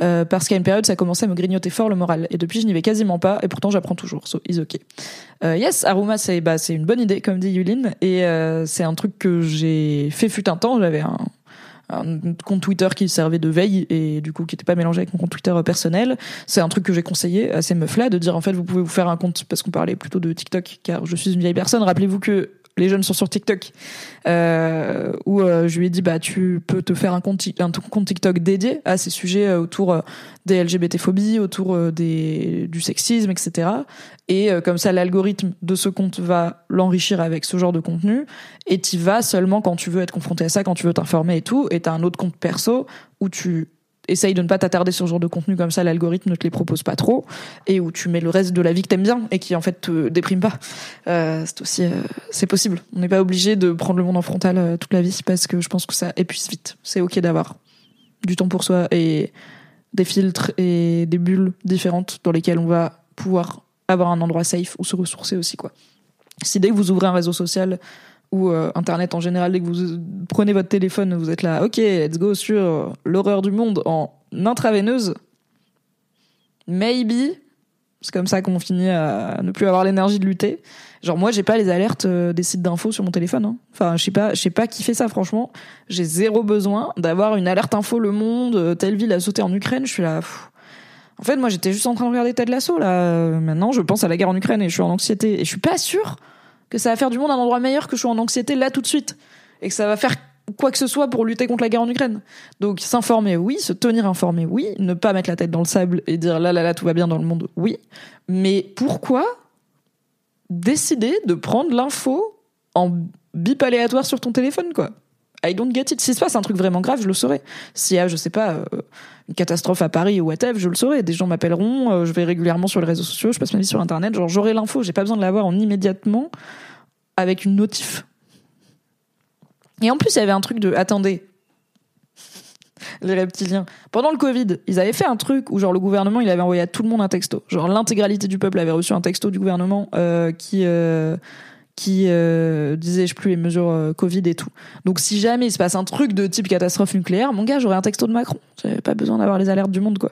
euh, parce qu'à une période ça commençait à me grignoter fort le moral. Et depuis je n'y vais quasiment pas, et pourtant j'apprends toujours. So is ok. Euh, yes, Aruma c'est bah c'est une bonne idée comme dit Yulin, et c'est un truc que j'ai fait fut un temps. J'avais un un compte Twitter qui servait de veille et du coup qui n'était pas mélangé avec mon compte Twitter personnel. C'est un truc que j'ai conseillé à ces meufs-là de dire en fait vous pouvez vous faire un compte parce qu'on parlait plutôt de TikTok car je suis une vieille personne. Rappelez-vous que les jeunes sont sur TikTok, euh, où euh, je lui ai dit bah tu peux te faire un compte, un TikTok dédié à ces sujets euh, autour des LGBT-phobies, autour du sexisme, etc. Et comme ça, l'algorithme de ce compte va l'enrichir avec ce genre de contenu, et tu vas seulement quand tu veux être confronté à ça, quand tu veux t'informer et tout. Et t'as un autre compte perso où tu essaye de ne pas t'attarder sur ce genre de contenu comme ça, l'algorithme ne te les propose pas trop, et où tu mets le reste de la vie que t'aimes bien et qui en fait te déprime pas. Euh, c'est aussi, euh, c'est possible. On n'est pas obligé de prendre le monde en frontal euh, toute la vie parce que je pense que ça épuise vite. C'est ok d'avoir du temps pour soi et des filtres et des bulles différentes dans lesquelles on va pouvoir avoir un endroit safe où se ressourcer aussi quoi. Si dès que vous ouvrez un réseau social ou euh, internet en général dès que vous prenez votre téléphone vous êtes là ok let's go sur l'horreur du monde en intraveineuse. Maybe. C'est comme ça qu'on finit à ne plus avoir l'énergie de lutter. Genre moi j'ai pas les alertes euh, des sites d'infos sur mon téléphone hein. enfin je sais pas je sais pas qui fait ça franchement. J'ai zéro besoin d'avoir une alerte info le monde euh, telle ville a sauté en Ukraine je suis là en fait moi j'étais juste en train de regarder Ted Lasso là maintenant je pense à la guerre en Ukraine et je suis en anxiété. Et je suis pas sûre que ça va faire du monde un endroit meilleur que je sois en anxiété là tout de suite et que ça va faire quoi que ce soit pour lutter contre la guerre en Ukraine. Donc s'informer, oui, se tenir informé, oui, ne pas mettre la tête dans le sable et dire là là là tout va bien dans le monde, oui. Mais pourquoi décider de prendre l'info en bip aléatoire sur ton téléphone quoi? I don't get it. Si se passe un truc vraiment grave, je le saurai. S'il y a, je sais pas, euh, une catastrophe à Paris ou whatever, je le saurai. Des gens m'appelleront, euh, je vais régulièrement sur les réseaux sociaux, je passe ma vie sur Internet, genre j'aurai l'info, j'ai pas besoin de l'avoir en immédiatement avec une notif. Et en plus, il y avait un truc de, attendez, les reptiliens. Pendant le Covid, ils avaient fait un truc où genre le gouvernement, il avait envoyé à tout le monde un texto. Genre l'intégralité du peuple avait reçu un texto du gouvernement euh, qui qui euh, disait je plus les mesures euh, Covid et tout. Donc si jamais il se passe un truc de type catastrophe nucléaire, mon gars, j'aurais un texto de Macron. J'avais pas besoin d'avoir les alertes du monde quoi.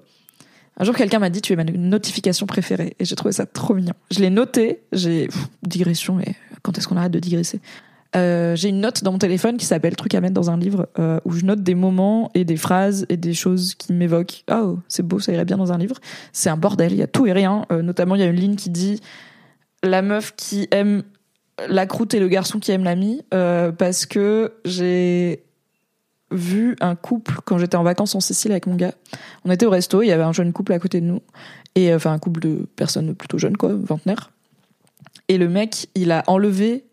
Un jour quelqu'un m'a dit tu es ma notification préférée et j'ai trouvé ça trop mignon. Je l'ai noté, j'ai digression et quand est-ce qu'on arrête de digresser? Euh, j'ai une note dans mon téléphone qui s'appelle truc à mettre dans un livre euh, où je note des moments et des phrases et des choses qui m'évoquent. Oh, c'est beau, ça irait bien dans un livre. C'est un bordel, il y a tout et rien. Notamment, il y a une ligne qui dit la meuf qui aime la croûte et le garçon qui aime l'ami euh, parce que j'ai vu un couple quand j'étais en vacances en Sicile avec mon gars. On était au resto, il y avait un jeune couple à côté de nous et enfin un couple de personnes plutôt jeunes quoi, vingtenaires. Et le mec, il a enlevé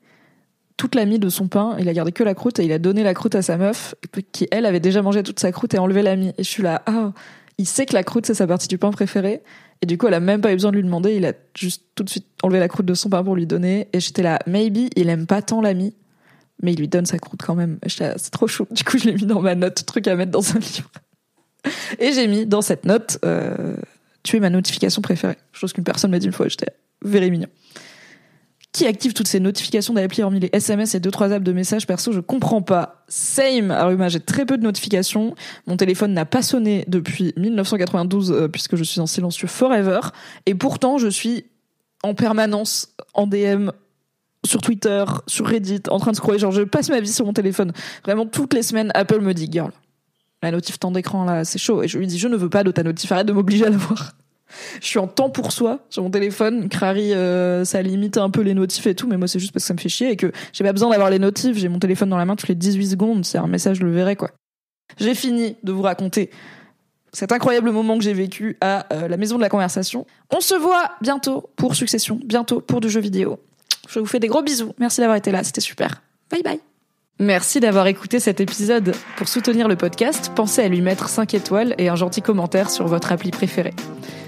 toute la mie de son pain, il a gardé que la croûte et il a donné la croûte à sa meuf qui elle avait déjà mangé toute sa croûte et enlevé la mie. Et je suis là, ah, il sait que la croûte c'est sa partie du pain préférée et du coup, elle a même pas eu besoin de lui demander. Il a juste tout de suite enlevé la croûte de son pain pour lui donner. Et j'étais là, maybe il aime pas tant l'ami, mais il lui donne sa croûte quand même. C'est trop chaud. Du coup, je l'ai mis dans ma note, truc à mettre dans un livre. Et j'ai mis dans cette note, euh, tu es ma notification préférée. Chose qu'une personne m'a dit une fois. J'étais very mignon qui active toutes ces notifications d'appli hormis les SMS et deux trois apps de messages perso Je comprends pas. Same. Aruma, j'ai très peu de notifications. Mon téléphone n'a pas sonné depuis 1992 euh, puisque je suis en silencieux forever. Et pourtant, je suis en permanence en DM sur Twitter, sur Reddit, en train de scroller. Genre, je passe ma vie sur mon téléphone. Vraiment, toutes les semaines, Apple me dit, girl, la notif temps d'écran là, c'est chaud. Et je lui dis, je ne veux pas de ta arrête de m'obliger à l'avoir je suis en temps pour soi sur mon téléphone. Crary, euh, ça limite un peu les notifs et tout, mais moi c'est juste parce que ça me fait chier et que j'ai pas besoin d'avoir les notifs. J'ai mon téléphone dans la main toutes les 18 secondes. C'est un message, je le verrai quoi. J'ai fini de vous raconter cet incroyable moment que j'ai vécu à euh, la maison de la conversation. On se voit bientôt pour Succession, bientôt pour du jeu vidéo. Je vous fais des gros bisous. Merci d'avoir été là, c'était super. Bye bye. Merci d'avoir écouté cet épisode. Pour soutenir le podcast, pensez à lui mettre 5 étoiles et un gentil commentaire sur votre appli préférée.